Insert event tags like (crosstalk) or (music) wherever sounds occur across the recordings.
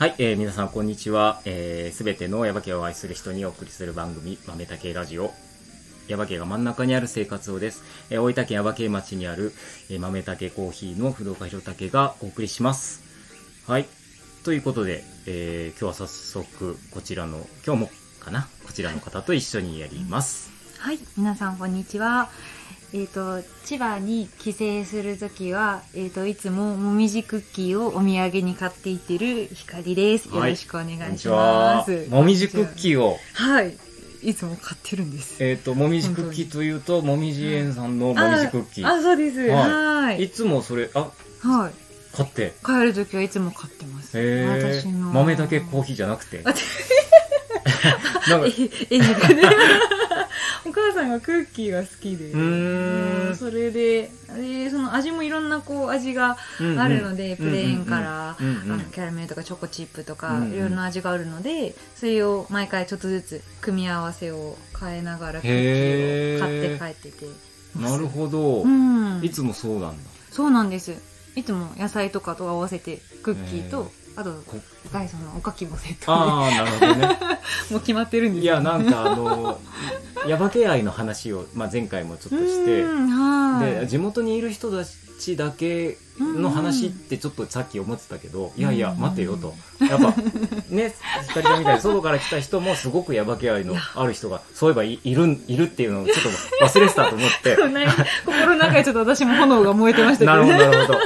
はい、えー皆さんこんにちは。えー、すべてのヤバ系を愛する人にお送りする番組、豆たけラジオ。ヤバ系が真ん中にある生活をです。えー大分県ヤバ系町にある、えー豆たけコーヒーの不動家弘武がお送りします。はい。ということで、えー今日は早速こちらの、今日もかな？こちらの方と一緒にやります。はい、皆さんこんにちは。えっ、と千葉に帰省するときは、えっ、といつももみじクッキーをお土産に買っていってるひかりです。よろしくお願いします。もみじクッキーを、はい、いつも買ってるんです。えっ、と、もみじクッキーというと、もみじ園さんのもみじクッキー。あ、あそうです。ははいい。いつもそれ、あ、はい。買って。帰るときはいつも買ってます。へえ私の豆だけコーヒーじゃなくてあなんか (laughs) え、え、ね、お母さんがクッキーが好きで。うーん。それで、で、その味もいろんなこう味があるので、うんプレーンから、うんうんうん。あのキャラメルとかチョコチップとか、うんうん。いろんな味があるので、それを毎回ちょっとずつ組み合わせを変えながらクッキーを買って帰ってて。なるほど、うん。いつもそうなんだ。そうなんです。いつも野菜とかと合わせてクッキーと、あとこ、ガイソンのおかきもセットああなるほどね。で、(laughs) もう決まってるんですいやなんかあのヤバ系愛の話を、まあ、前回もちょっとして。(laughs) で地元にいる人たちだけの話ってちょっとさっき思ってたけど、いやいや待てよと。やっぱねひかりちゃんみたいに (laughs) 外から来た人もすごくヤバ系愛のある人がそういえばいいるんいるっていうのをちょっと忘れてたと思って。何心の中でちょっと私も炎が燃えてましたけど (laughs) なるほど、ね。なるほど。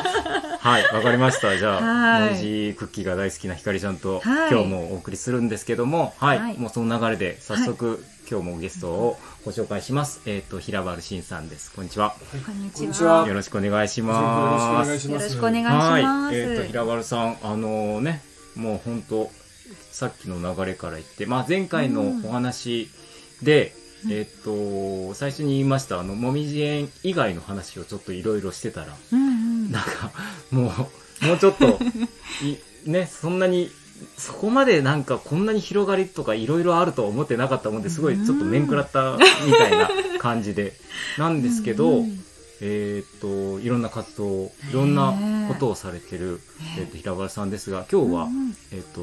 はい、わかりました。じゃあ、はい。もみじクッキーが大好きなひかりちゃんと、はい。今日もお送りするんですけども、はい、はい。もうその流れで早速、今日もゲストをご紹介します。えっ、と、平原慎さんです。こんにちは。こんにちは。よろしくお願いしよろしくおます。願いします。よろしくお願いしはいま、す。えっ、と、平原さん、あのね、もう本当さっきの流れから言って、まあ前回のお話で、えっ、と、最初に言いました、あの、もみじ園以外の話をちょっといろいろしてたら、うんうん。なんか、もう、もうちょっと、いね、そんなに、そこまでなんかこんなに広がりとかいろいろあるとは思ってなかったもんですごいちょっと面食らったみたいな感じで、(laughs) なんですけど、うんえーっと、いろんな活動、いろんなことをされてる、えーっと、平原さんですが、今日はう、んえーっと、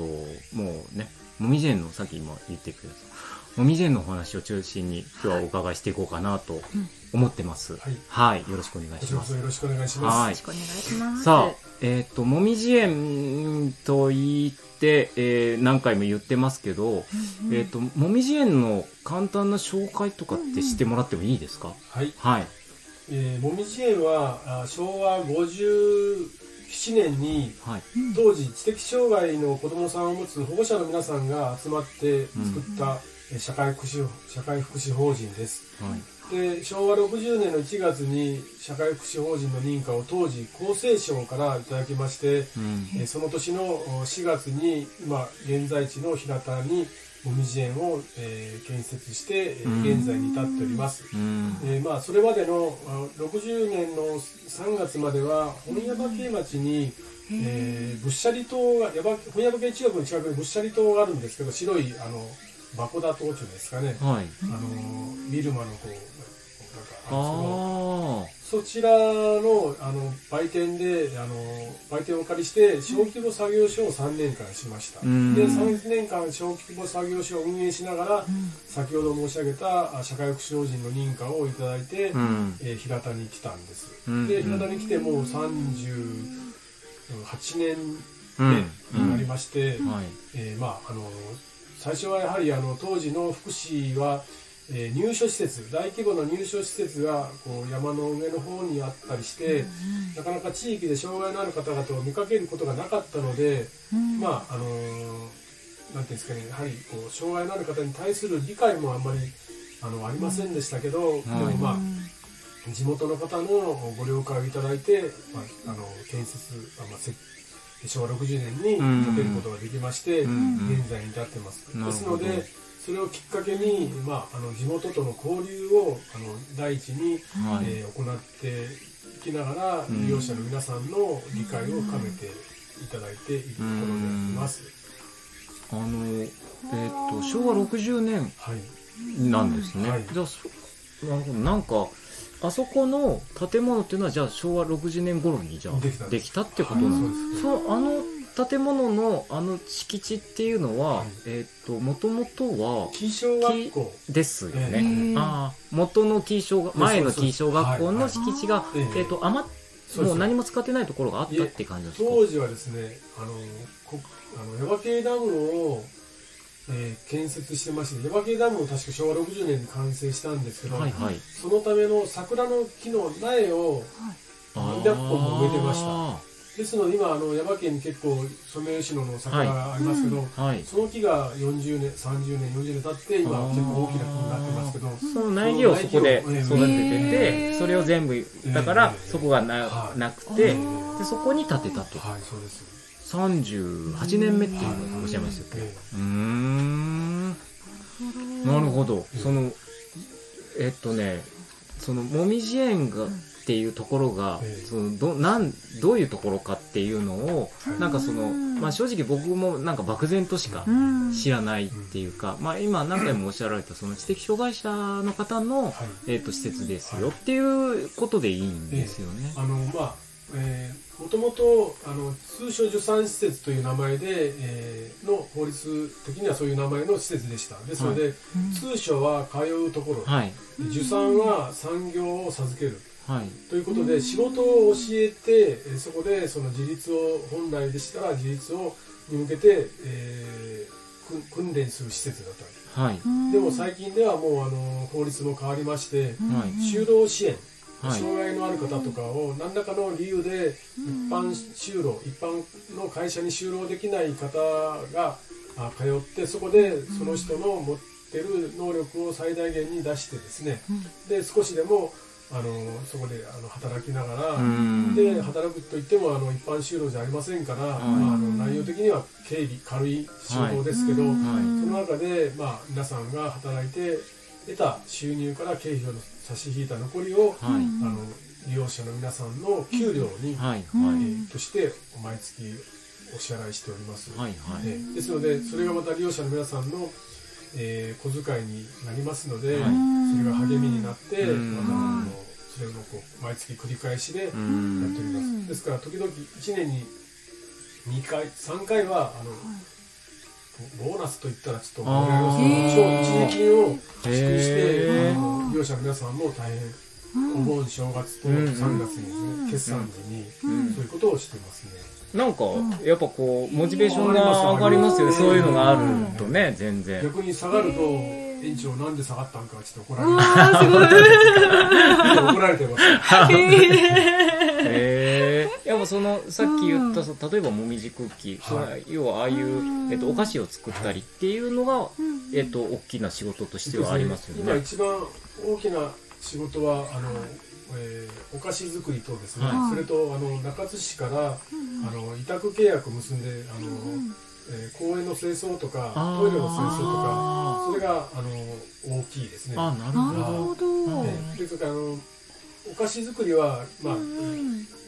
もうね、もみじ園の、さっき今言ってくれた、もみじ園のお話を中心に今日はお伺いしていこうかなと思ってます。はいはい、よろしくお願いこします。よろしくお願いします。はいよろしくお願いします。さあ、えっ、と、もみじ園と言って、えー何回も言ってますけど、うんえっ、と、もみじ園の簡単な紹介とかってしてもらってもいいですか、はい。はい。えー、もみじ園はあ昭和57年にはい。当時知的障害の子どもさんを持つ保護者の皆さんが集まって作った、えー社会福祉社会福祉法人です。はい。で昭和60年の1月に社会福祉法人の認可を当時厚生省からいただきまして、うん。えーその年のお4月に今現在地の平田にもみじ園を、えー建設して、現在に至っております。うん。えーまあ、それまでのあ60年の3月までは本山系町に、えー、ぶっしゃり島が山本山系中学の近くにぶっしゃり島があるんですけど白いあの箱田島っていうんですかね、はい。あのビルマのこうなんですけどあそちらのあの売店であの売店をお借りして小規模作業所を3年間しました、うん。で3年間小規模作業所を運営しながら、うん。先ほど申し上げたあ社会福祉法人の認可をいただいて。えー平田に来たんです、うん。で平田に来てもう38年うん。目になりまして、はい。えーまああの最初はやはりあの当時の福祉は、えー入所施設大規模な入所施設がこう山の上の方にあったりして、なかなか地域で障害のある方々を見かけることがなかったので、うん。まああのなんていうんですかねやはりこう障害のある方に対する理解もあんまりあのありませんでしたけど、でもまあ、地元の方のご了解をいただいて、まあ、あの建設、あまあ、せ昭和60年に建てることができまして、うん。現在に至ってます。ですのでそれをきっかけに、まあ、あの地元との交流をあの第一に、はい。えー行っていきながら、ん。利用者の皆さんの理解を深めていただいているところであります。あの、えっ、と、昭和60年はい、なんですね。はい。じゃあそなんかあそこの建物っていうのはじゃあ昭和60年頃にじゃあできたってことなんですはいそうあの建物のあの敷地っていうのは、はい。えっ、と、もともとは、紀小学校。ですよえね。えああ、元の紀小が、前の紀小学校の敷地が、えええっ、と、余もう何も使ってないところがあったって感じですか？当時はですねあのこあの耶馬渓ダムを、えー建設してまして耶馬渓ダムを確か昭和60年に完成したんですけど、はいはい。そのための桜の木の苗を何百本も植えてました。あですので今あの耶馬渓に結構ソメイヨシノの桜がありますけど、ーはい。その木が40年30年40年経って今結構大きな木になってますけどその苗木をそこで育ててへて、ー。それを全部、だからええ。そこがなはい。なくて、で、そこに建てたと。はいそうです。38年目っていうのをおっしゃいましたっけえうーん。なるほど。その、えっとね、その、もみじ園が、っていうところがええ、そのどなんどういうところかっていうのを、はい。なんかその、まあ、正直僕もなんか漠然としかうん。知らないっていうか、まあ、今何回もおっしゃられたその知的障害者の方の、はい。えー、と施設ですよっていうことでいいんですよね。あのまあえーもともとあの通称助産施設という名前で、えーの法律的にはそういう名前の施設でした。ですので、通所は通うところ、はい。受産は産業を授けるはい。ということで仕事を教えてえーそこでその自立を本来でしたら自立をに向けて、えーく訓練する施設だったはい。でも最近ではもうあの法律も変わりまして、はい。就労支援はい。障害のある方とかを何らかの理由で一般就労一般の会社に就労できない方があ通ってそこでその人の持ってる能力を最大限に出してですねで少しでもあのそこであの働きながら、うんで働くといってもあの一般就労じゃありませんから、まあ、あの内容的には軽微軽い仕事ですけど、はい。その中で、まあ、皆さんが働いて得た収入から経費を差し引いた残りを、はい。あの利用者の皆さんの給料に、はい。えはい。ーとして毎月お支払いしております、はい。はい。えーですのでそれがまた利用者の皆さんの、えー小遣いになりますので、はい。それが励みになって、うん。またあのそれをこう毎月繰り返しでやってうおん。ります、ですから時々1年に2回3回はあの、ボーナスといったらちょっと超一時金を支給してあの利用者の皆さんも大変お盆正月とうん3月にですね決算時にうんそういうことをしてますね、なんか、やっぱこう、モチベーションが上がりますよね。うん。そういうのがあるとね、全然。逆に下がると園長なんで下がったんかちょっと怒られてあーすごい。怒られてます。へえ。やっぱその、さっき言った、例えばもみじクッキー、要はああいう、えっと、お菓子を作ったりっていうのが、えっと、大きな仕事としてはありますよね。今一番大きな仕事はあの、えーお菓子作りとですね、はい。それとあの中津市から、あの委託契約を結んであの、えー公園の清掃とかトイレの清掃とかあそれがあの大きいですね。あ、なるなるほど。ほど。えーですからあのお菓子作りは、まあ、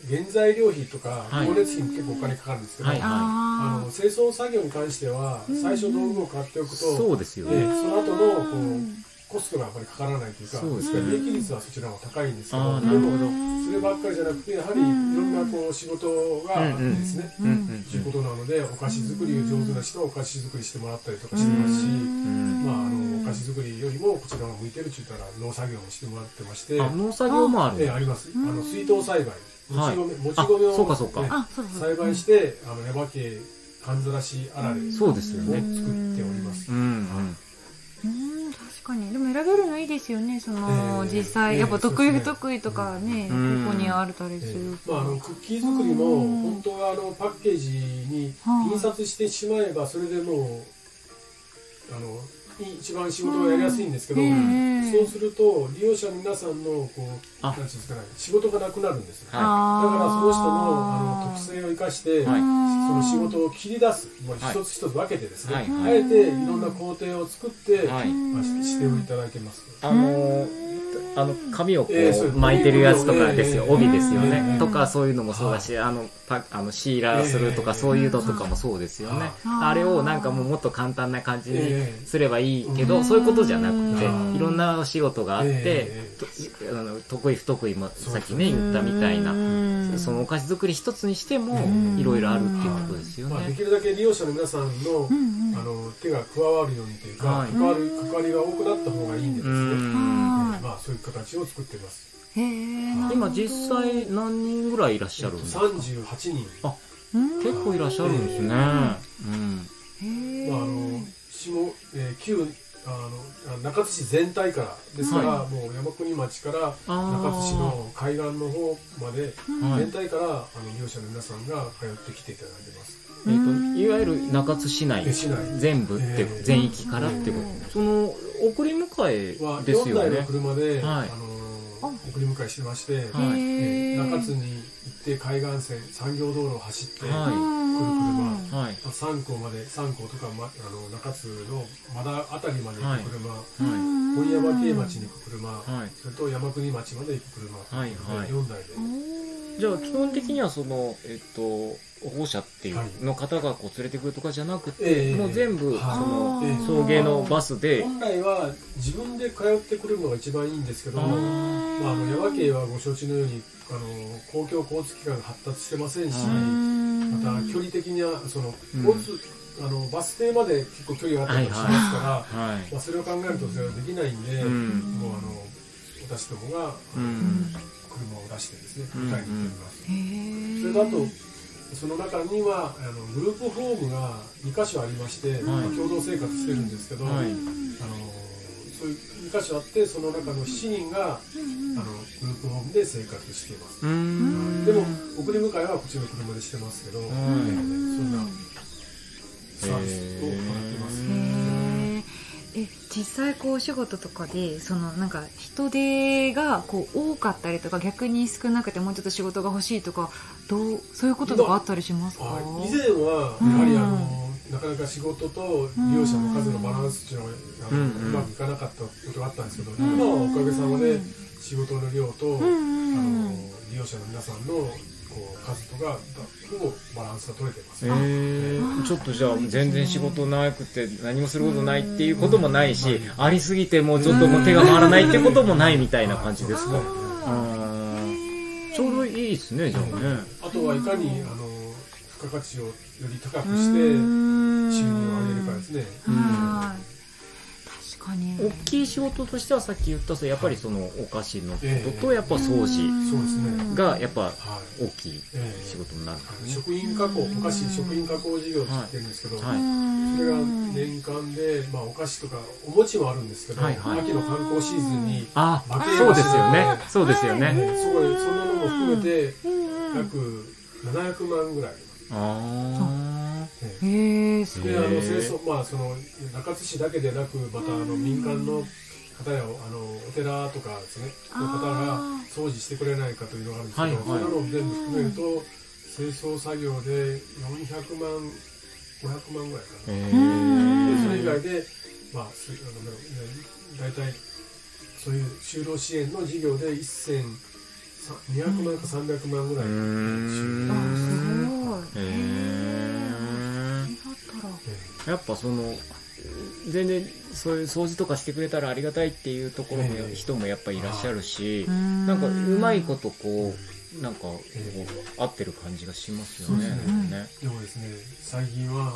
原材料費とかはい。光熱費に結構お金かかるんですけど、はいあのあ清掃作業に関しては最初道具を買っておくと、そうですよでね。その後のこうコストがやっぱりかからないというか、そうですね。利益率はそちらの方が高いんですけど、でなるほど。もそればっかりじゃなくて、やはりいろんなこう仕事があってですね、うんうんということなので、お菓子作りを上手な人はお菓子作りしてもらったりとかしてますし、うんまあ、あのお菓子作りよりもこちらが向いてるって言ったら農作業もしてもらってまして、あ、農作業もある。ええあります。あの水筒栽培、もはい。ち米、もち米を。栽培して、あの、耶馬渓かんざらしあられを作そうですよね。っております。うんうん。うん、確かに。でも選べるのいいですよね。その、ええ。実際、ええやっぱ得意不得意とかね、うん。ここにあるたりすえるえまあ、あのクッキー作りも本当はあのパッケージに印刷してしまえばそれでもうあのい一番仕事がやりやすいんですけど、ええそうすると利用者の皆さんのこうあなんていうんですかね仕事がなくなるんですよ、はだからその人のあのあ特性を生かして、はい。その仕事を切り出す、もうはい一つ一つ分けてですね、はい。あえていろんな工程を作って、はい。まあ、ししておいただけます。あのーあの、髪をこうう巻いてるやつとかですよ。ええ帯ですよえね。えとか、そういうのもそうだし、あの、パあの、シーラーするとか、ええそういうのとかもそうですよね。ああれをなんかもうもっと簡単な感じにええすればいいけど、うん。そういうことじゃなくて、うん。いろんなお仕事があってあの得意不得意もさっきね、言ったみたいな。うん。そのお菓子作り一つにしてもうん。いろいろあるっていうことですよまあ、でね。きるだけ利用者の皆さんの,、あの手が加わるようにというか、はい。関わる関わりが多くなった方がいいんでですね、まあ、そういう形を作っています。今実際何人ぐらいいらっしゃるんですか？38人、うん結構いらっしゃるんですね。うん。まあ、あの下、えー旧あの中津市全体から。ですから、はもう山国町から中津市の海岸の方まで、はい。全体からあの利用者の皆さんが通ってきていただいてます。えーといわゆる中津市内。で市内。全部って、えー。全域からってこと、えー。その送り迎はえです4台のよね。車で、はい。あのー送り迎えしてまして、はい。えー。中津に行って海岸線産業道路を走って、はい。うん車はい。3港まで3港とか、ま、あの中津のまだ辺りまで行く車、は本山系町に行く車、はい。それと山国町まで行く車、はい。はい。4台で、い。じゃあ基本的にはそのえっと保護者っていうの方がこう連れてくるとかじゃなくて、ええ。もう全部そはい。のええ。送迎のバスで。本来は自分で通ってくるのが一番いいんですけどまあ、あの山系はご承知のようにあの公共交通機関が発達してませんし、はいまた距離的にはそのうん。交通、あのバス停まで結構距離があったりしますから、はい。まあ、それを考えるとそれはできないんで、うん。もうあの私どもが、うん。車を出してですねうん。迎えに行っております、へえそれとあとその中にはあのグループホームが2箇所ありまして、まあ共同生活してるんですけど、はい。あのそういう2箇所あってその中の7人が、あのグループホームで生活しています、うーん。でも送り迎えはこっちの車でしてますけど、はい。そんなサー。ビスを行ってええ実際こうお仕事とかでそのなんか人手がこう多かったりとか逆に少なくてもうちょっと仕事が欲しいとかどうそういうこととかあったりしますか？はい以前はやはりあの、なかなか仕事と利用者の数のバランスっていうのがあの、うんうまくいかなかったことがあったんですけど、今はおかげさまで仕事の量と、うんうん。あの利用者の皆さんの数とかがほぼバランスが取れてます、えー、ちょっとじゃあ全然仕事なくて何もすることないっていうこともないし、ありすぎてもうちょっともう手が回らないってこともないみたいな感じですか。ちょうどいいですね、じゃあね。あとはいかにあの付加価値をより高くして収入を上げるかですね、はい。確かに。大きい仕事としてはさっき言ったそうやっぱりそのお菓子のこととえやっぱ掃除そうですね。がやっぱはい大きいええ仕事になるね。の食品加工お菓子食品加工事業って言ってるんですけど、はい。それが年間で、まあ、お菓子とかお餅もあるんですけど、はいはい。秋の観光シーズンにあそうですよね。そうですよね。ねすごいそんなのも含めてうん。約700万ぐらい。あります。あねへえすごいであの清掃まあその中津市だけでなくまたあの民間の方やあのお寺とかですね。の方が掃除してくれないかというのがあるんですけど、はいはい。そんなのを全部含めると清掃作業で400万500万ぐらいかー。な、へでそれ以ー外でまあすあの大体そういう就労支援の事業で1200万か300万ぐらい、うーん。あすごい。へあーやっぱその全然そういう掃除とかしてくれたらありがたいっていうところもええ人もやっぱいらっしゃるし、ななんかうまいことこうなんかこえう合ってる感じがしますよね。ですね。ね。でもですね最近は、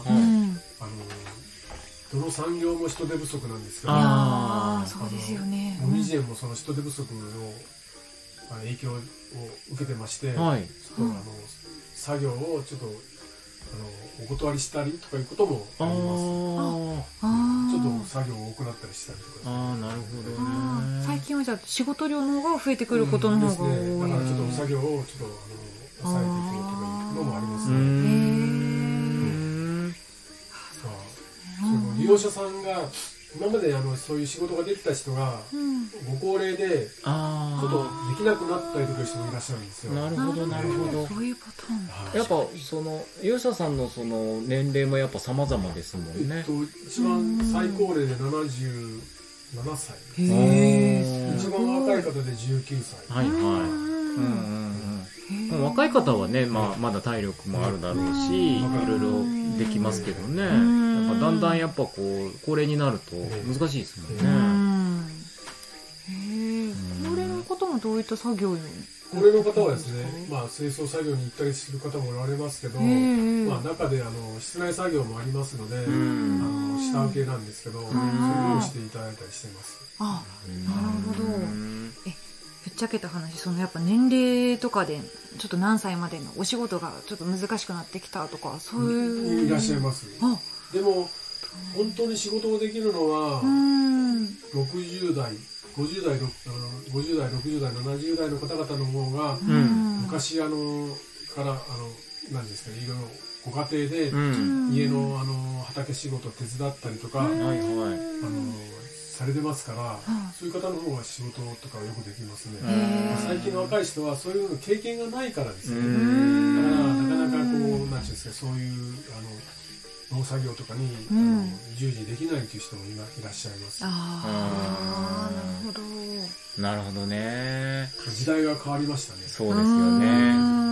あのどの産業も人手不足なんですけどあー。ーそうですよね。もみじ園もその人手不足のまあ影響を受けてまして、はい。ちょっとあの作業をちょっとあのお断りしたりとかいうこともあありますー。あー。ちょっと作業を多くなったりしたりとか。あーなるほどあー。最ね。近はじゃあ仕事量の方が増えてくることの方が多い、ですね、だからちょっと作業をちょっとあの抑えていこうとかいうのもありますね。ん。さあその利用者さんが今まであのそういう仕事ができた人がうんご高齢であちょっとできなくなったりとかいう人もいらっしゃるんですよ。なるほどなるほどそういうパターンだはいやっぱそのユーサさんのその年齢もやっぱ様々ですもんねえっ。と、一番最高齢で77歳。へへえ一番若い方で19歳。はいはい。うんうんうん。もう若い方はね、まあ、まだ体力もあるだろうし、いろいろできますけどね。やっぱだんだんやっぱこう、高齢になると難しいですもんうね。ん。へえ高齢の方もどういった作業を高齢の方はですね、まあ、清掃作業に行ったりする方もおられますけど、うんまあ、中であの室内作業もありますので、あん。の下請けなんですけど、そういうのをしていただいたりしてます。あなるほど。えぶっちゃけた話そのやっぱ年齢とかでちょっと何歳までのお仕事がちょっと難しくなってきたとかそういう。いらっしゃいます。あでも本当に仕事をできるのはうん。60代50代ろあの50代60代70代の方々の方がん。昔あのからあの何ですかねいろいろご家庭でうん。家のあの畑仕事を手伝ったりとか、あのされてますから、んそういう方の方が仕事とかよくできますね、最近の若い人はそういうの経験がないからですうね、だからなかなかこうなんていうんですかそういうあの農作業とかに、うん。あの従事できないという人もいらいらっしゃいます。ああなるほど。なるほどね。時代が変わりましたね。そうですようん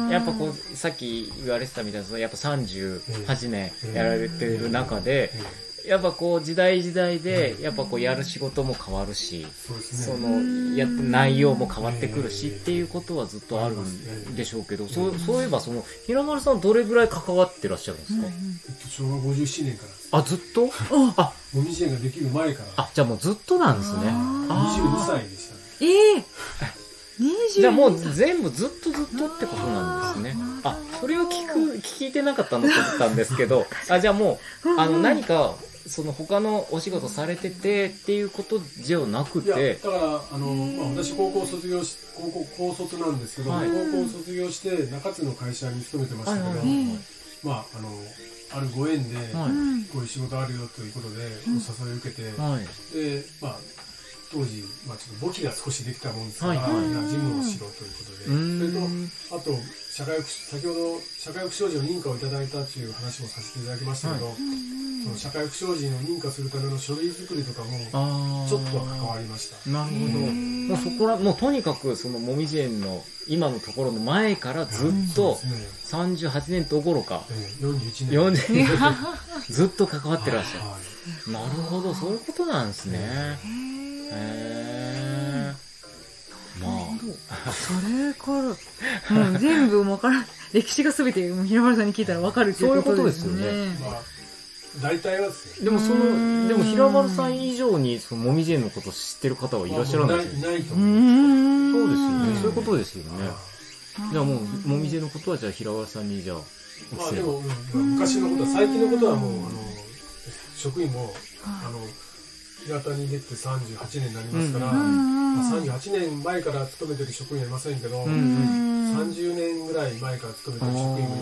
ねやっぱこうさっき言われてたみたいなそのやっぱ38年やられてる中でえやっぱこう時代時代でやっぱこうやる仕事も変わるしえそのや内容も変わってくるしええっていうことはずっとあるんでしょうけどそうそういえばその平丸さんどれぐらい関わってらっしゃるんですか？えっと昭和57年から。あずっと？あもみじ園ができる前から。あじゃあもうずっとなんですね。22歳でしたね。ええ。20じゃあもう全部ずっとずっとってことなんですね。あ、それを聞く、聞いてなかったのと思ったんですけど、あ、じゃあもう、あの何か、その他のお仕事されててっていうことじゃなくいやて、だからあの、まあ、私高校卒業し高校高卒なんですけど、はい。高校卒業して中津の会社に勤めてましたけど、はいはいはい。まああのあるご縁で、こういう仕事あるよということでお誘いを受けて、はい。でまあ当時、まあ、ちょっと簿記が少しできたもんですから、はいは事務をしろということで、それとあと社会福先ほど社会福祉士の認可をいただいたという話もさせていただきましたけど、その社会福祉士の認可するための書類作りとかもちょっとは関わりました。なるほど。もうそこら、もうとにかくそのもみじ園の今のところの前からずっとそうですね。38年どころか、ええ41年。40年。ずっと関わってらっしゃる。はい。なるほど、そういうことなんですね。へー。まあ、それからもう全部わからん歴史が全て平原さんに聞いたらわかるっていうことですそういうことですよね。まあ大体はですね。でもそうん。の、でも平丸さん以上にそのもみじ園のことを知ってる方はいらっしゃらない。ですよね。ないとう思う、ん。そうですよね。うん。そういうことですよね。はじゃあもう、もみじ園のことはじゃあ平原さんにじゃあ、まあでも、うん。昔のことは最近のことはもうあの職員もあの平田に出て38年になりますから、うんまあ、38年前から勤めてる職員はいませんけど、うんうん30年ぐらい前から勤めてる職員も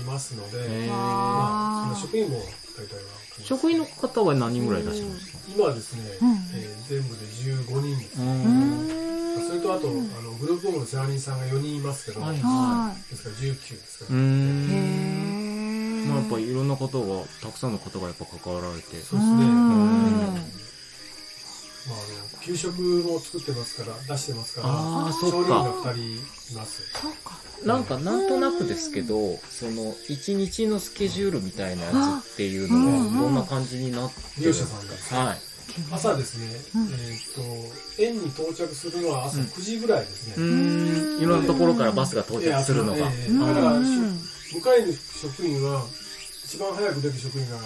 いますので、まあ、その職員も大体は職員の方は何人ぐらいいらっしゃるんですか？今はですね、うん。えー全部で15人それとあと、あのグループホームの世話人さんが4人いますけど、はい。はですから19ですから、うーいん。へまあやっぱいろんな方が、たくさんの方がやっぱ関わられて。そうですね、うんまあ、あの給食も作ってますから出してますからあーそっか。調理員が2人います。そうか。なんかなんとなくですけど、その一日のスケジュールみたいなやつっていうのはどんな感じになってる利用者さんはい。朝ですね、うん。えーっと園に到着するのは朝うん。9時ぐらいですうね、ーん。いろんなところからバスが到着するのが。だからしょ迎える職員は一番早く出る職員が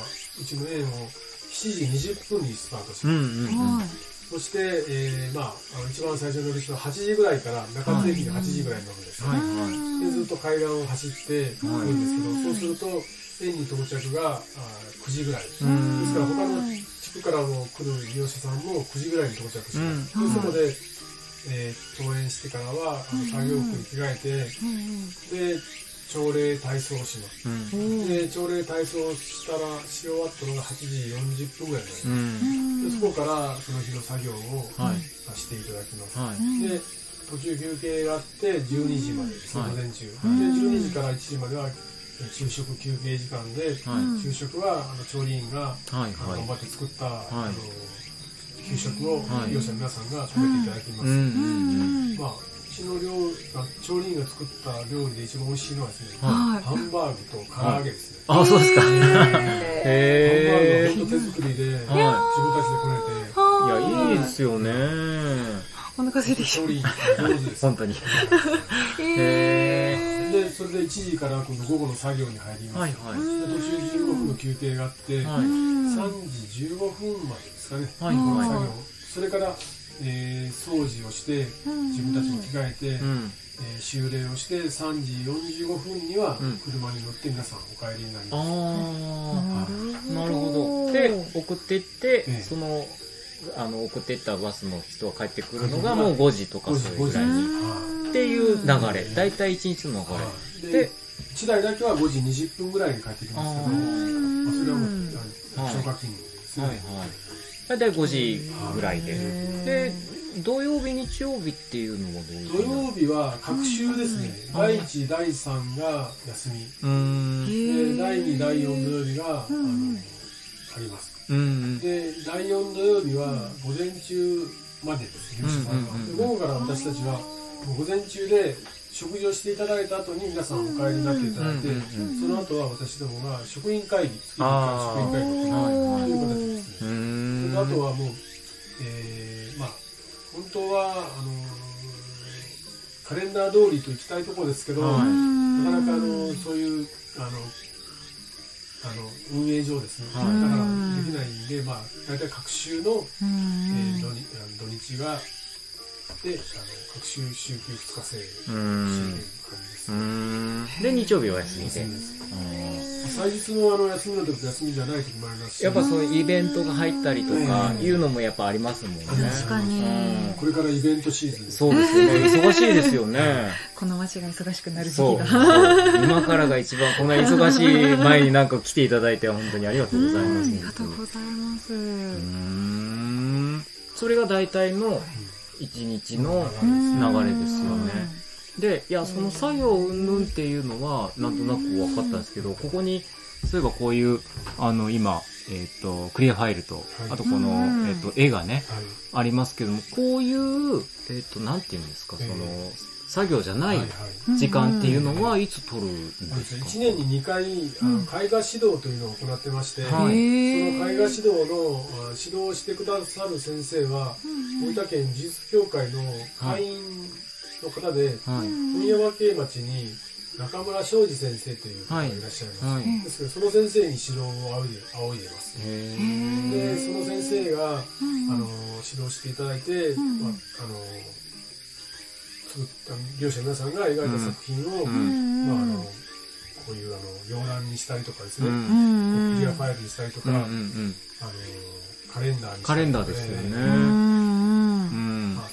うちの園を7時20分にスタートしうんます、うんうん。はいそして、えーまあ、あの一番最初に乗る人は8時ぐらいから中津駅に8時ぐらいに乗るんですよ、はい。はい。でずっと海岸を走って行くんですけど、そうすると園に到着があ9時ぐらいです。うん。から他の地区からも来る利用者さんも9時ぐらいに到着します、うん。でそこで、えー登園してからはあの作業服に着替えて、で朝礼体操をします。うん。で朝礼体操したらし終わったのが8時40分ぐらいになりうます、ん。でそこからその日の作業をはい。していただきます、はい。で途中休憩があって12時までです、はい。午前中、はいで12時から1時まではえ昼食休憩時間で、はい。昼食はあの調理員が、頑張って作った、あのい給食をはい。利用者の皆さんが食べていただきます、まあうちの料あ調理員が作った料理で一番美味しいのはですね、はい。ハンバーグと唐揚げですね、あ、そうですか。ハンバーグは手作りで、自分たちでこねて。いや、いいですよね。お腹空いてきた。調理員上手です本当に。い (laughs) へへでそれで1時から今度午後の作業に入りー。ます、はいはい。で途中15分の休憩があって、はい。3時15分までですかね、はいうんは作業。それから、えー掃除をして自分たちも着替えて、い。うん。えー終礼をして3時45分にはうん車に乗って皆さんお帰りになりあます、ー。なるほど。で、送っていって、ええその、あの、送っていったバスの人が帰ってくるのがもう5時とか5時そういうぐらいに。5時っていう流れ。大体1日の流はいれ。でで、1台だけは5時20分ぐらいに帰ってきますけどまあ、それはもうあのはい消化勤務ですね、はいはい。大体5時ぐらいで。で、土曜日、日曜日っていうのはどういう土曜日は各週ですね、うん。第1第3が休み。で第2第4土曜日が、あのうんあります。うん。で第4土曜日は午前中までです。午後から私たちは午前中で食事をしていただいた後に皆さんお帰りになっていただいて、その後は私どもが職員会議月1あー。回職員会議を行うという形ですうね、あとはもう、えーまあ本当はあのーカレンダー通りと行きたいところですけど、はいなかなかあのそういうあのあの運営上ですね、はいだからできないんで、まあ、大体各週の、えー土日あの土日がであの各週週休2日制うしているん。感じですうね。ん。で、日曜日は休みで。祭日のあの休みの時と休みじゃない時もありますしやっぱそういうイベントが入ったりとかうんいうのもやっぱありますもんね。確かにうんこれからイベントシーズンですそうですよね。忙しいですよね。(laughs) この街が忙しくなる時そう。期そうが。今からが一番こんな忙しい前になんか来ていただいて本当にありがとうございます。ありがとうございます。うーん。それが大体の一日の流れですよね。で、いや、その作業云々っていうのは、なんとなく分かったんですけど、ここに、そういえばこういう、あの、今、えっ、と、クリアファイルと、はい。あとこの、うん。えっ、と、絵がね、はい。ありますけども、こういう、えっ、と、なんていうんですか、その、え作業じゃない時間っていうのはいつ取るんですか、1年に2回あの絵画指導というのを行ってまして、はい。その絵画指導のあ指導をしてくださる先生は、大分県美術協会の会員の方で、はい。本山系町に中村昌司先生という方がいらっしゃいます、はい。ですけどその先生に指導を仰いで仰いでます。へでーその先生が、あの指導していただいて、んまあ、あの作った業者の皆さんが描いた作品を、うんまあ、あのこういうあの洋覧にしたりとかですね、うんクリアファイルにしたりとか、うんうんうん。あのカレンダーにしたりとかカレンダーですよね。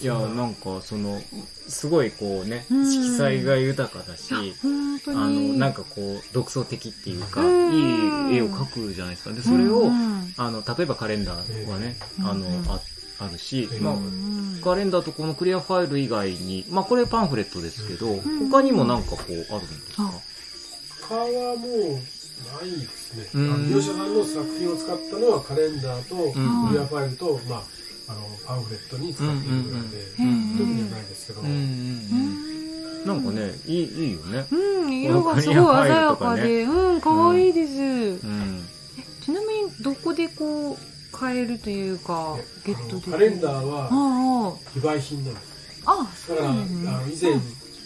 いや、なんかその、すごいこうね、うん。色彩が豊かだし、あの、に。なんかこう、独創的っていうか、うん。いい絵を描くじゃないですか。で、それをう、んあの、例えばカレンダーはね、うんあのうん、ああるしう、んまあ、うん。カレンダーとこのクリアファイル以外に、まあこれパンフレットですけど、ん他にもなんかこうあるんですか？他はもうないですね、うん。あの業者さんの作品を使ったのはカレンダーとん。クリアファイルと、まあ、あのパンフレットに使っているぐらいで、うん特にはないですけど、うんうんうん。なんかね、いい、いいよね。うん、色がすごい鮮やかで、うん、可愛いです。うん。ちなみに、どこでこう、買えるというか、ゲットできる？カレンダーはあ非売品なんですあ、ああ、だそうから、なんだあの以前、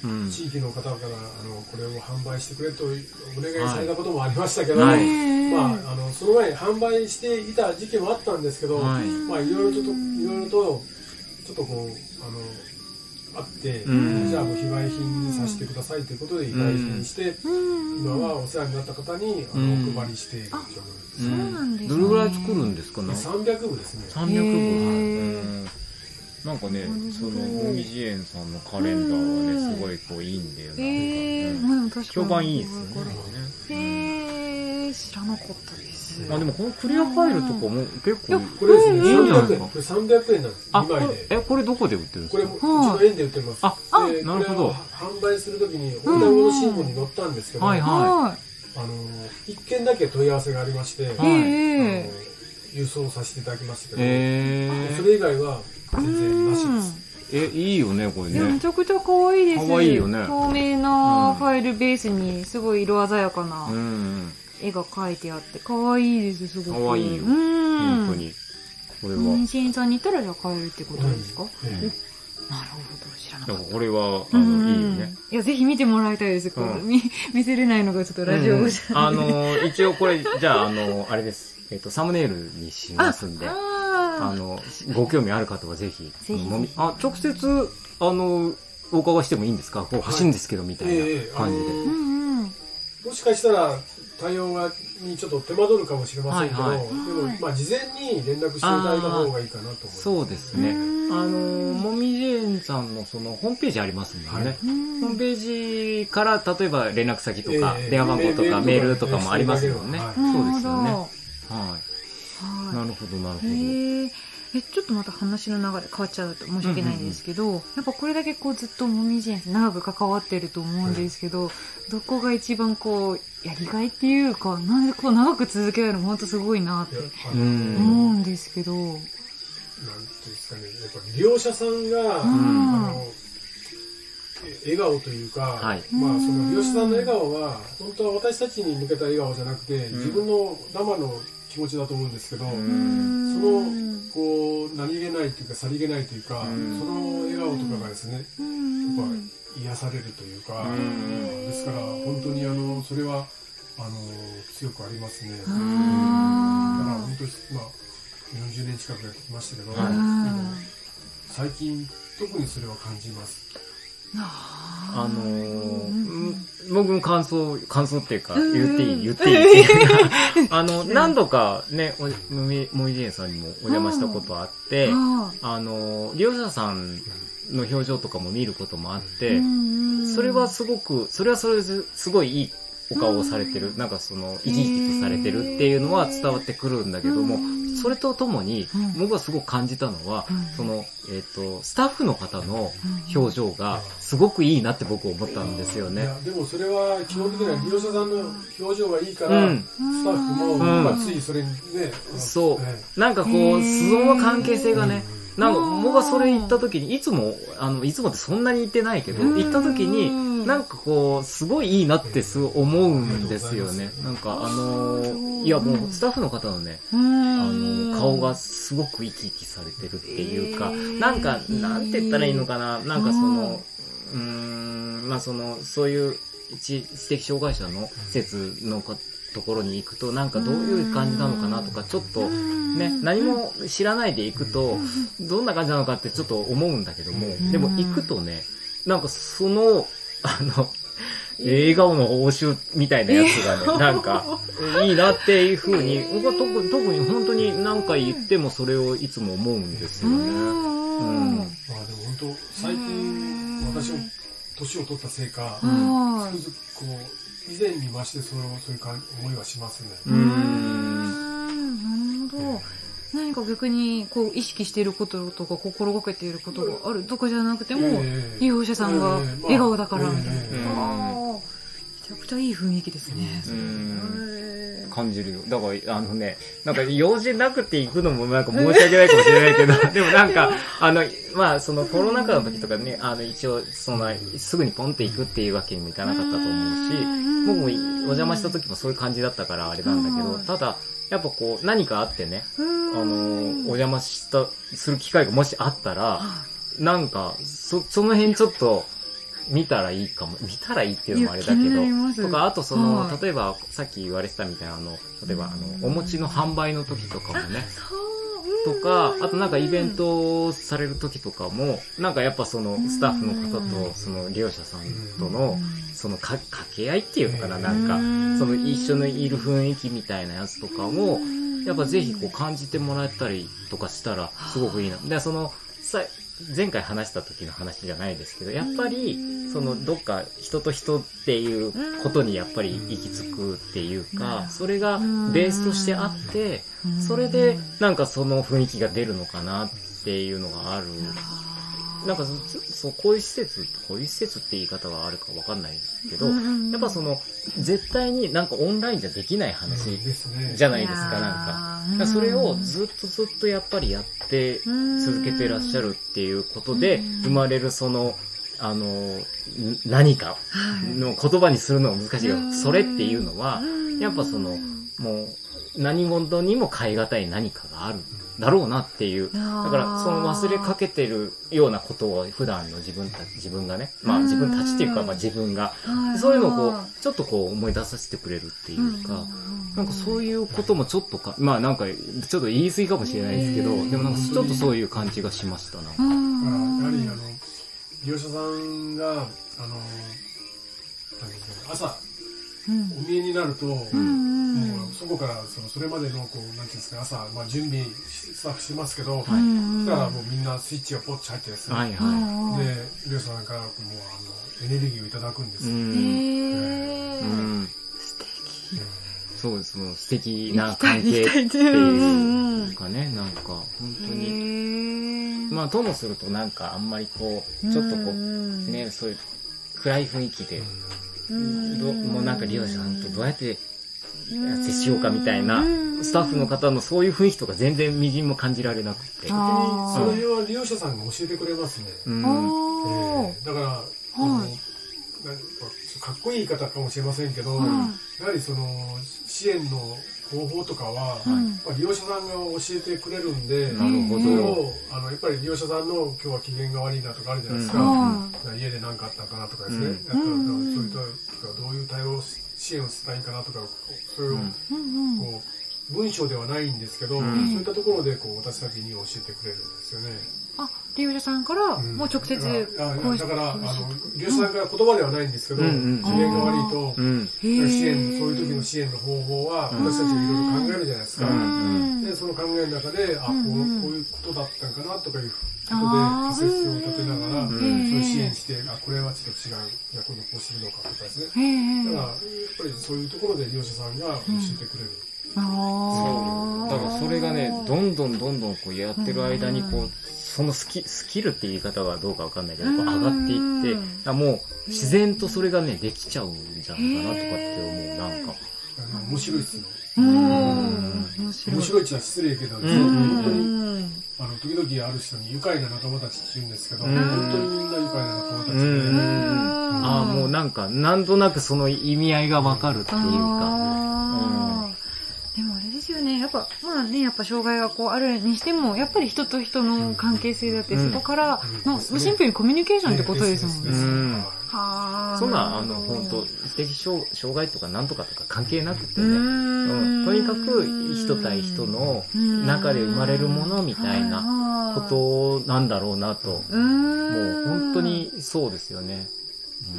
うん。地域の方からあのこれを販売してくれとお願いされたこともありましたけど、はい。まあ、あのその前に販売していた時期もあったんですけど、はい。まあ、いろいろといろいろとちょっとこうあのあって、うん。じゃあもう非売品にさせてくださいということで非売品にして、うん、今はお世話になった方にあの、うん。お配りしている状況です、そうなんですね。どれぐらい作るんですかね？300部ですね。300部、へー。うんなんかねそのもみじ園さんのカレンダーはねすごいこういいんだよな。んかまあ、確かに。評判いいですよね。知らなかったです。あでもこのクリアファイルとかも結構これですね、いいんじゃない300ですか？円これ300円なんですあ2枚こでれえこれどこで売ってるんですか？これもうちの園で売ってます。あでなるほど。販売するときに、大田物新聞に載ったんですけど、はいははあの、一件だけ問い合わせがありまして、い。はい。あえのえ郵送させていただきましたけど、えそれ以外は全然なしです。ー、えいいよねこれいや、めねちゃくちゃ可愛いです。可愛いよね。透明なファイルベースに、すごい色鮮やかうなん。絵が描いてあって、可愛いです、すごく。可愛いよ。うん。本当。に。これは。妊娠さんに行ったらじゃあ買えるってことですか？ええなるほど知らなだかった。これは、あうん。の、いいよね。いやぜひ見てもらいたいです、見見せれないのがちょっとラジオうんじゃあの、一応これ、じゃあ、あの、あれです。えっと、サムネイルにしますんで、ああの、ご興味ある方はぜひ、あ、直接、あの、お伺いしてもいいんですか？こう欲しいんですけど、みたいええな感じで。もしかしたら対応がにちょっと手間取るかもしれませんけど、はいはい。でも、まあ、事前に連絡していただいた方がいいかなと思います。そうですね。うん。あの、もみじ園さんのその、ホームページありますもんね。はい。うんホームページから、例えば連絡先とか、ええ。電話番号とか、メールとかもありますもんね。はい。そうですよね。はどい。はい。なるほど、なるほど。へええちょっとまた話の流れ変わっちゃうと申し訳ないんですけど、やっぱこれだけこうずっともみじ園長く関わってると思うんですけど、どこが一番こうやりがいっていうかなんでこう長く続けられるの本当すごいなって思うんですけど、なんていうんですかね、やっぱり利用者さんが、うん。あのえ笑顔というか、はい。まあ、その利用者さんの笑顔は、本当は私たちに向けた笑顔じゃなくて、自分の生の気持ちだと思うんですけど、ん。そうんの、こう、何気ないというか、さりげないというか、うん。その笑顔とかがですね、うん。やっぱ癒されるというか、うん。ですから、本当にあの、それは、あの、強くありますね。だからあ本当に、まあ、40年近くやってきましたけど、最近特にそれは感じます。あのー僕も感想、感想っていうか、うん。言っていい、言っていいっていうか、(laughs) あの、何度かね、おもみ、じ園さんにもお邪魔したことあって、ああの、利用者さんの表情とかも見ることもあって、ーそれはすごく、それはそれですごいいいお顔をされてる、なんかその、生き生きとされてるっていうのは伝わってくるんだけども、それとともにうん、僕がすごく感じたのはうん、その、えっと、スタッフの方の表情がすごくいいなって僕思ったんですよね。でもそれは基本的には利用者さんの表情がいいから、うん。スタッフも、うん。まあ、ついそれにね、そう。えなんかこう、へー素の関係性がね、なんかうん僕がそれ言った時に、いつも、あの、いつもってそんなに言ってないけど、うん。行った時に、なんかこう、すごいいいなってすごい思うんですよね。なんかあのーいやもうスタッフの方のね、あの、顔がすごく生き生きされてるっていうか、なんか、なんて言ったらいいのかな、なんかその、うー。ん、まあその、そういう知知的障害者の施設のかところに行くと、なんかどういう感じなのかなとか、ちょっと、ね、何も知らないで行くと、どんな感じなのかってちょっと思うんだけども、でも行くとね、なんかその、あの、笑顔の応酬みたいなやつがね、なんか、いいなっていうふうに、僕は特に、特に本当に何回言ってもそれをいつも思うんですよね。うんまあでも本当最近私も年を取ったせいか、はいつくづくこう以前に増してそのそういう感思いはしますね。うーん。なるほど。何か逆にこう意識していることとか心がけていることがあるとかじゃなくても、ええ。利用者さんが笑顔だからみたいな。ゃくちゃいい雰囲気ですね。感じるよ。だから、あのね、なんか用事なくて行くのもなんか申し訳ないかもしれないけど、(laughs) でもなんか、あの、まあ、そのコロナ禍の時とかね、あの、一応、その、すぐにポンって行くっていうわけにもいかなかったと思うし、僕もお邪魔した時もそういう感じだったからあれなんだけど、うん。ただ、やっぱこう、何かあってね、うん。あの、お邪魔した、する機会がもしあったら、なんか、そ、その辺ちょっと、見たらいいかも。見たらいいっていうのもあれだけど。とか、あとその、はい。例えば、さっき言われてたみたいな、あの、例えば、あの、お餅の販売の時とかもね、とか、あとなんかイベントをされる時とかも、なんかやっぱその、スタッフの方と、その、利用者さんとの、そのか、掛け合いっていうのかな、なんか、その一緒にいる雰囲気みたいなやつとかも、やっぱぜひこう感じてもらえたりとかしたらすごくいいな。で、その、さ、前回話した時の話じゃないですけど、やっぱり、そのどっか人と人っていうことにやっぱり行き着くっていうか、それがベースとしてあって、それでなんかその雰囲気が出るのかなっていうのがある。なんかそ、そう、こういう施設、こういう施設って言い方はあるかわかんないですけど、やっぱその、絶対になんかオンラインじゃできない話ですね。じゃないですか、なんか。それをずっとずっとやっぱりやって続けてらっしゃるっていうことで、生まれるその、あの、ん何かの言葉にするのは難しいけど、それっていうのは、やっぱその、もう、何事にも変え難い何かがあるっだろうなっていう。だだから、その忘れかけてるようなことを普段の自分たち、自分がね、まあ自分たちっていうか、まあ自分が、そうい。うのをこう、ちょっとこう思い出させてくれるっていうか、なんかそういうこともちょっとか、まあなんか、ちょっと言い過ぎかもしれないですけど、でもなんかちょっとそういう感じがしましたな。だからやはりあの利用者さんがあの朝お見えになると、もうそこからそのそれまでのこうなんていうんですか朝、まあ、準備スタッフしてますけど、そしたらもうみんなスイッチがポッチ入ってですね、はいはで利用者さんからもうあのエネルギーをいただくんです。よ、ん。うん。素敵。そうです。もう素敵な関係っていうかね、なんか本当に。まあともするとなんかあんまりこう、ちょっとこう、ね、そういう暗い雰囲気で、どもうなん。か利用者さん。とどうやって接しようかみたいな、スタッフの方のそういう雰囲気とか全然みじん。も感じられなくて。その辺は利用者さん。が教えてくれますね、うん。えーだから、あのなん。かかっこいい言い方かもしれません。けど、やはりその支援の方法とかは、まあ利用者さんが教えてくれるんで、なるほど。あのやっぱり利用者さんの今日は機嫌が悪いなとかあるじゃないですか、うん家で何かあったかなとかですね、うん。やったらそういう人がどういう対応し支援をしたらいいかなとかそれをこう文章ではないんですけど、うん。そういったところでこう私たちに教えてくれるんですよね。あ利用者さんからもう直接うだからあの利用者さんから言葉ではないんですけど、機嫌が悪いと、うん。支援そういう時の支援の方法は私たちがいろいろ考えるじゃないですか、うんでその考えの中であこうこういうことだったんかなとかいうことで仮説を立てながら、ん。そういう支援してあこれはちょっと違ういや今度こうしてるのかとかですね。だからやっぱりそういうところで利用者さんが教えてくれる、そう。だからそれがね、どんどんどんどんこうやってる間にこう、そのスキスキルって言い方はどうかわかんないけど、こう上がっていって、だからもう自然とそれがね、できちゃうんじゃないかなとかって思う、なんか。面白いですね。面白い。面白いっちゃ失礼けど、ん。本当にあの時々ある人に愉快な仲間たちって言うんですけど、うん。本当にみんな愉快な仲間たちで、うん。ああ、もうなんか、なんとなくその意味合いがわかるっていうか。あーでもあれですよねやっぱまあねやっぱ障害がこうあるにしてもやっぱり人と人の関係性だって、うん。そこからの、うん。シンプルにコミュニケーションってことですもんね。うん。は。そんな、あの、本当知的障障害とかなんとかとか関係なくてうね。ーん。とにかく人対人の中で生まれるものみたいななことなんだろうなと。もう本当にそうですよね。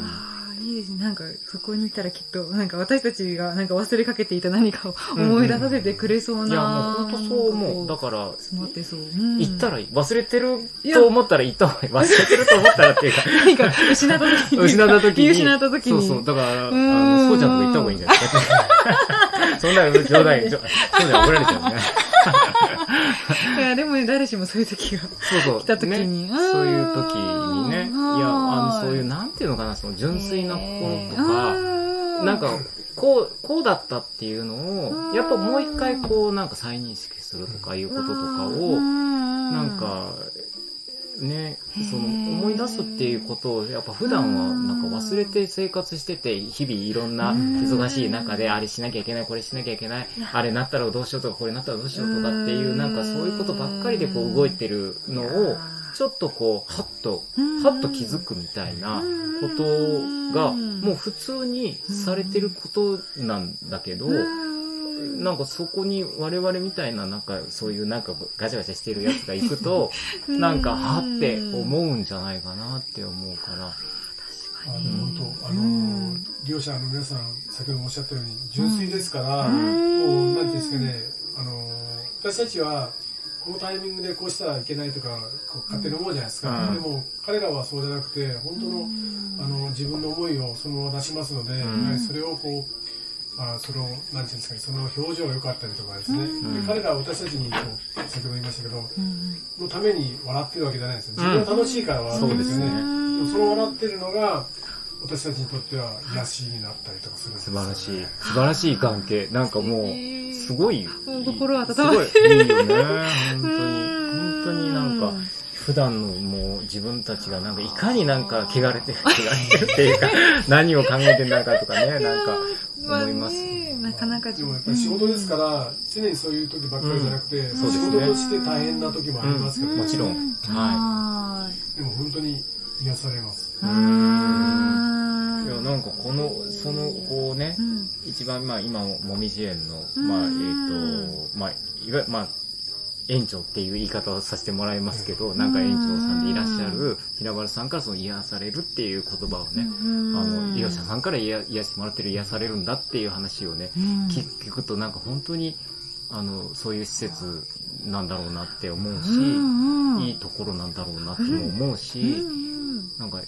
ああいいですねなんかそこに行ったらきっとなんか私たちがなんか忘れかけていた何かを思い出させてくれそうな、いや、もう本当そう思う。だかから、詰まってそう、うん行ったらいい、忘れてると思ったら行った方がいい。忘れてると思ったらっていうか、何 (laughs) か失った時に失った時に。見失った時にそうそう。だから、あんの、そうちゃんとこ行った方がいいんじゃないですか。(laughs) そんなの冗談、冗そうじゃ怒られちゃうね。いやでもね誰しもそういう時がそうそう。来た時に。ね。そういう時にね。いや、あの、はいそういう、なんていうのかな、その純粋な心とか、かなんか、こう、こうだったっていうのを、やっぱもう一回こう、なんか再認識するとかいうこととかを、なんか、ね、その思い出すっていうことをやっぱ普段はなんか忘れて生活してて日々いろんな忙しい中であれしなきゃいけないこれしなきゃいけないあれなったらどうしようとかこれなったらどうしようとかっていうなんかそういうことばっかりでこう動いてるのをちょっとこうハッとハッと気づくみたいなことがもう普通にされてることなんだけどなんかそこに我々みたいななんかそういうなんかガチャガチャしてるやつが行くと (laughs) なんかはって思うんじゃないかなって思うから。あの本当あの、利用者の皆さん先ほどもおっしゃったように純粋ですから、もうなんていうんですかねあの私たちはこのタイミングでこうしたらいけないとかこう勝手に思うじゃないですか、うん。でも彼らはそうじゃなくて本当の,、あの自分の思いをそのまま出しますので、ん。やはりそれをこうあそのなんていうんですかねその表情が良かったりとかですね、ん。で彼らは私たちにこう先ほど言いましたけど、のために笑ってるわけじゃないですよ自分が楽しいから笑ってるんですよね、そうですね。でもその笑ってるのが私たちにとっては癒しになったりとかするんですよ素晴らしい。素晴らしい関係。なんかもう、すごい。もう心温まる。すごい。いいよね。本当に。本当になんか、普段のもう自分たちがなんかいかになんか汚れてる、汚れてるっていうか、何を考えてんだかとかね、なんか、思います。ねなかなかでもやっぱり仕事ですから、常にそういう時ばっかりじゃなくて、そうですね仕事として大変な時もありますけど、うん。もちろん。はでも本当に癒されます。い。ううん。いや、なんかこの、その、こうねう、ん。一番、まあ今、もみじ園の、うん。まあ、えっ、と、まあ、いわゆる、まあ、園長っていう言い方をさせてもらいますけど、なんか園長さんでいらっしゃる平原さんからその癒されるっていう言葉をね、うん。あの、利用者さんから癒癒してもらってる癒されるんだっていう話をね、うん。聞聞くとなんか本当に、あの、そういう施設なんだろうなって思うし、いいところなんだろうなっても思うし、なんか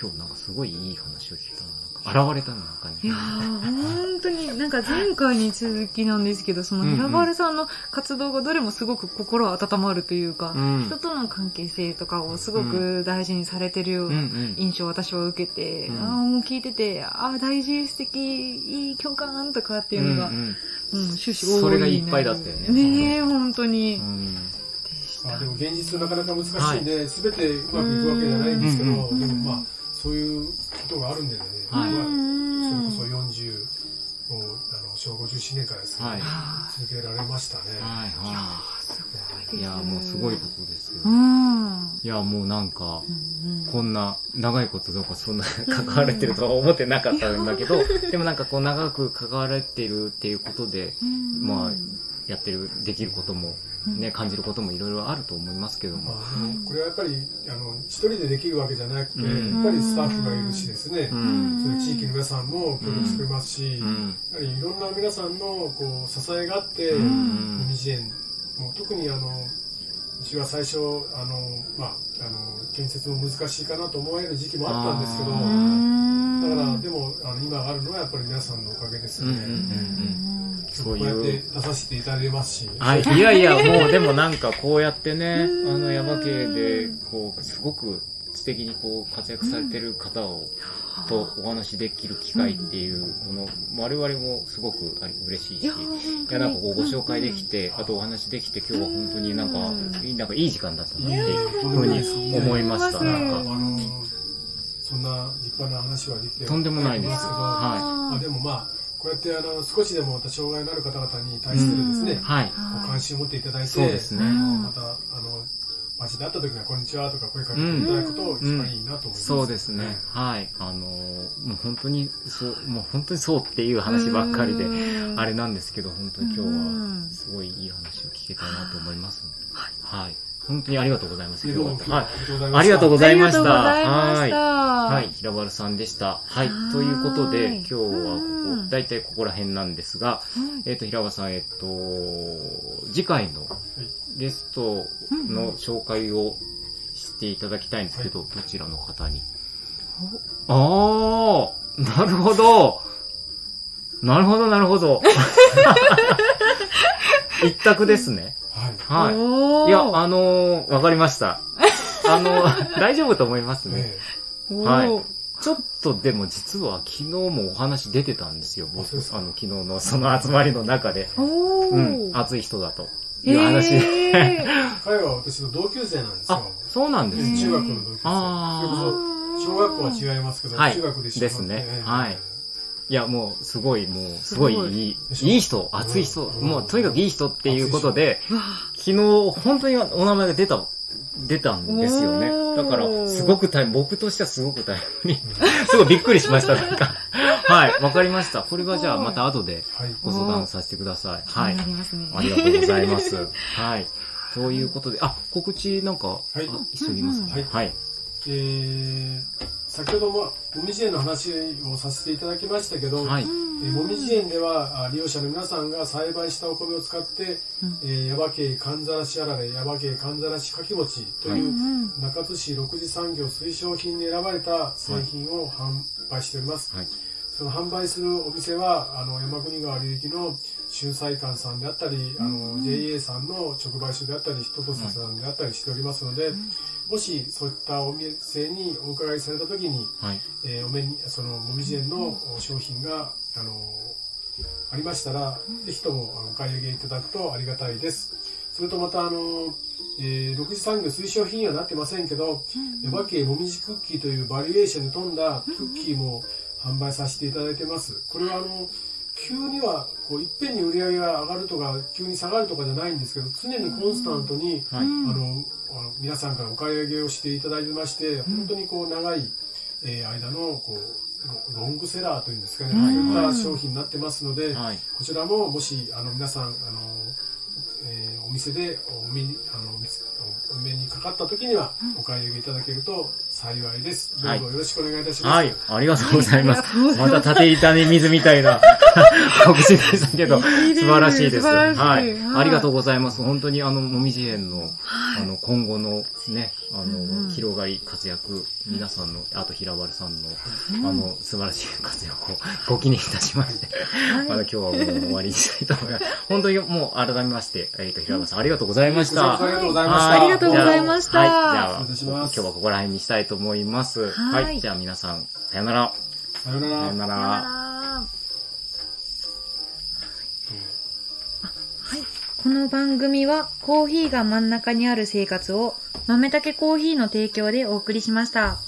今日なんかすごいいい話を聞いたの。な現れたの中に。いやー本当になんか前回に続きなんですけどその平原さんの活動がどれもすごく心温まるというか、うん。人との関係性とかをすごく大事にされてるよううんう。なん。印象を私は受けて、うん。ああもう聞いててああ大事素敵いい共感とかっていうのが、うんうん。うん、終始多いそれがいっぱいだったよねねえ本当に、うん。あ、でも現実なかなか難しいんで、すべてうまくいくわけじゃないんですけど、うん。でもまあ、そういうことがあるんでね、はい。それこそ40、もうあの昭和57年からですね、はい。続けられましたね。はいはすごいですい。いや、もうすごいことですよ。う。ん。いや、もうなんか、うんうん。こんな長いことどうかそんな関われてるとは思ってなかったんだけど、(laughs) でもなんかこう長く関われてるっていうことで、うん。まあ、やってる、できることも、ね、感じることもいろいろあると思いますけども。まあ、でもこれはやっぱりあの一人でできるわけじゃなくて、うん。やっぱりスタッフがいるしですね、うん。それ地域の皆さんも協力してくれますし、うん。やはりいろんな皆さんのこう支えがあって、うもんみじ園もう特にあのうちは最初あの、まあ、あの建設も難しいかなと思われる時期もあったんですけどあだーからでもあの今あるのはやっぱり皆さんのおかげですね、うんうんうんそうこうやっていう。出させていただいてますし、はい。いやいや、もうでもなんかこうやってね、あの、山系で、こう、すごく素敵にこう、活躍されてる方を、とお話できる機会っていう、この、我々もすごくあれ嬉しいし、いいやや、なんかこう、ご紹介できて、あとお話できて、今日は本当になんか、なんかいい時間だったなっていうふうに思いました。なんか、そんな立派な話はできてとんでもないです。けど、はまあ、でもまあこうやってあの少しでもまた障害のある方々に対してですね、うんはい。こう関心を持っていただいて、そうですねまたあの街で会った時には「こんにちは」とか声かけていただくと一番いいなと思います、そうですね。はい。あのーもう本当に、そう、もう本当にそうっていう話ばっかりで、あれなんですけど、本当に今日は、すごいいい話を聞けたなと思います。はい。本当にありがとうございます。今日は。はい。はありがとうございましたありがとうございました。ありがとうございましたはい。はい。平原さんでした。はい。ということで、はい今日はこうんこ、だいたいここら辺なんですが、えっ、と、平原さん、えっ、と、次回のゲストの紹介をしていただきたいんですけど、どちらの方に？ああ、なるほど。なるほど、なるほど。(laughs) 一択ですね。はい。はい。いや、あのーわかりました。(laughs) あの、大丈夫と思いますね。はい。ちょっとでも実は昨日もお話出てたんですよ。僕、あの、昨日のその集まりの中で。おうん、ー熱い人だという話。え (laughs) 彼は私の同級生なんですあよ、そうなんですね。中学の同級生。あー。それこそ小学校は違いますけど、はい。中学で一緒ですね。はいいや、もう、すごい、もう、すすごいごいいい、いい人、熱い人、うんもう、とにかくいい人っていうことで、昨日、本当にお名前が出た、出たんですよね。だから、すごく大変、僕としてはすごく大変に、(laughs) すごいびっくりしました、なんか。はい、わかりました。これはじゃあ、また後ではいご相談させてください。はい気にな。りますね。ありがとうございます。(laughs) はい。ということで、あ、告知なんか、はいあ一緒にいますか、はいはい。えー先ほどももみじ園の話をさせていただきましたけど、はい。えーもみじ園ではあ利用者の皆さんが栽培したお米を使って、うん。えー、耶馬渓かんざらしあられ耶馬渓かんざらしかき餅とはいいう、うん。中津市6次産業推奨品に選ばれた製品を販売しております、はい。その販売するお店はあの山国川流域の春菜館さんであったり、あの JA さんの直売所であったり人とささんであったりしておりますので、もしそういったお店にお伺いされた時に、はい。えーお目にそのもみじ園の商品があのありましたら、ぜひともあのお買い上げいただくとありがたいです。それとまたあの、えー、6次産業推奨品にはなってませんけど、耶馬渓もみじクッキーというバリエーションに富んだクッキーも販売させていただいてます。これはあの急にはこういっぺんに売り上げが上がるとか急に下がるとかじゃないんですけど常にコンスタントに、はい。あのあの皆さんからお買い上げをしていただいてまして本当にこう長い、えー間のこうロロングセラーというんですかね、うんそういった商品になってますので、はい。こちらももしあの皆さんあの、えーお店でお目にあのお目にかかった時にはお買い上げいただけると幸いです。どうぞはいよろしくお願いいたします。はい。ありがとうございます。はいありがとうございまますた縦板に水みたいな告知でしたけど、素晴らしいです。はい。はいありがとうございます。本当にあの、もみじ園の、はいあの、今後のね、あの、広がり、活躍、皆さんの、あと平原さんの、うんあの、素晴らしい活躍をご記念いたしまして、はいあの、今日はもう終わりにしたいと思います。(laughs) 本当にもう改めまして、えっ、と、平原さんありがとうございました。ありがとうございました。はいありがとうございましたはい。じゃあ、今日はここら辺にしたいと思います。は。はいいじゃあ皆さん、さよなら。さよなら。さよなら。この番組はコーヒーが真ん中にある生活を豆たけコーヒーの提供でお送りしました。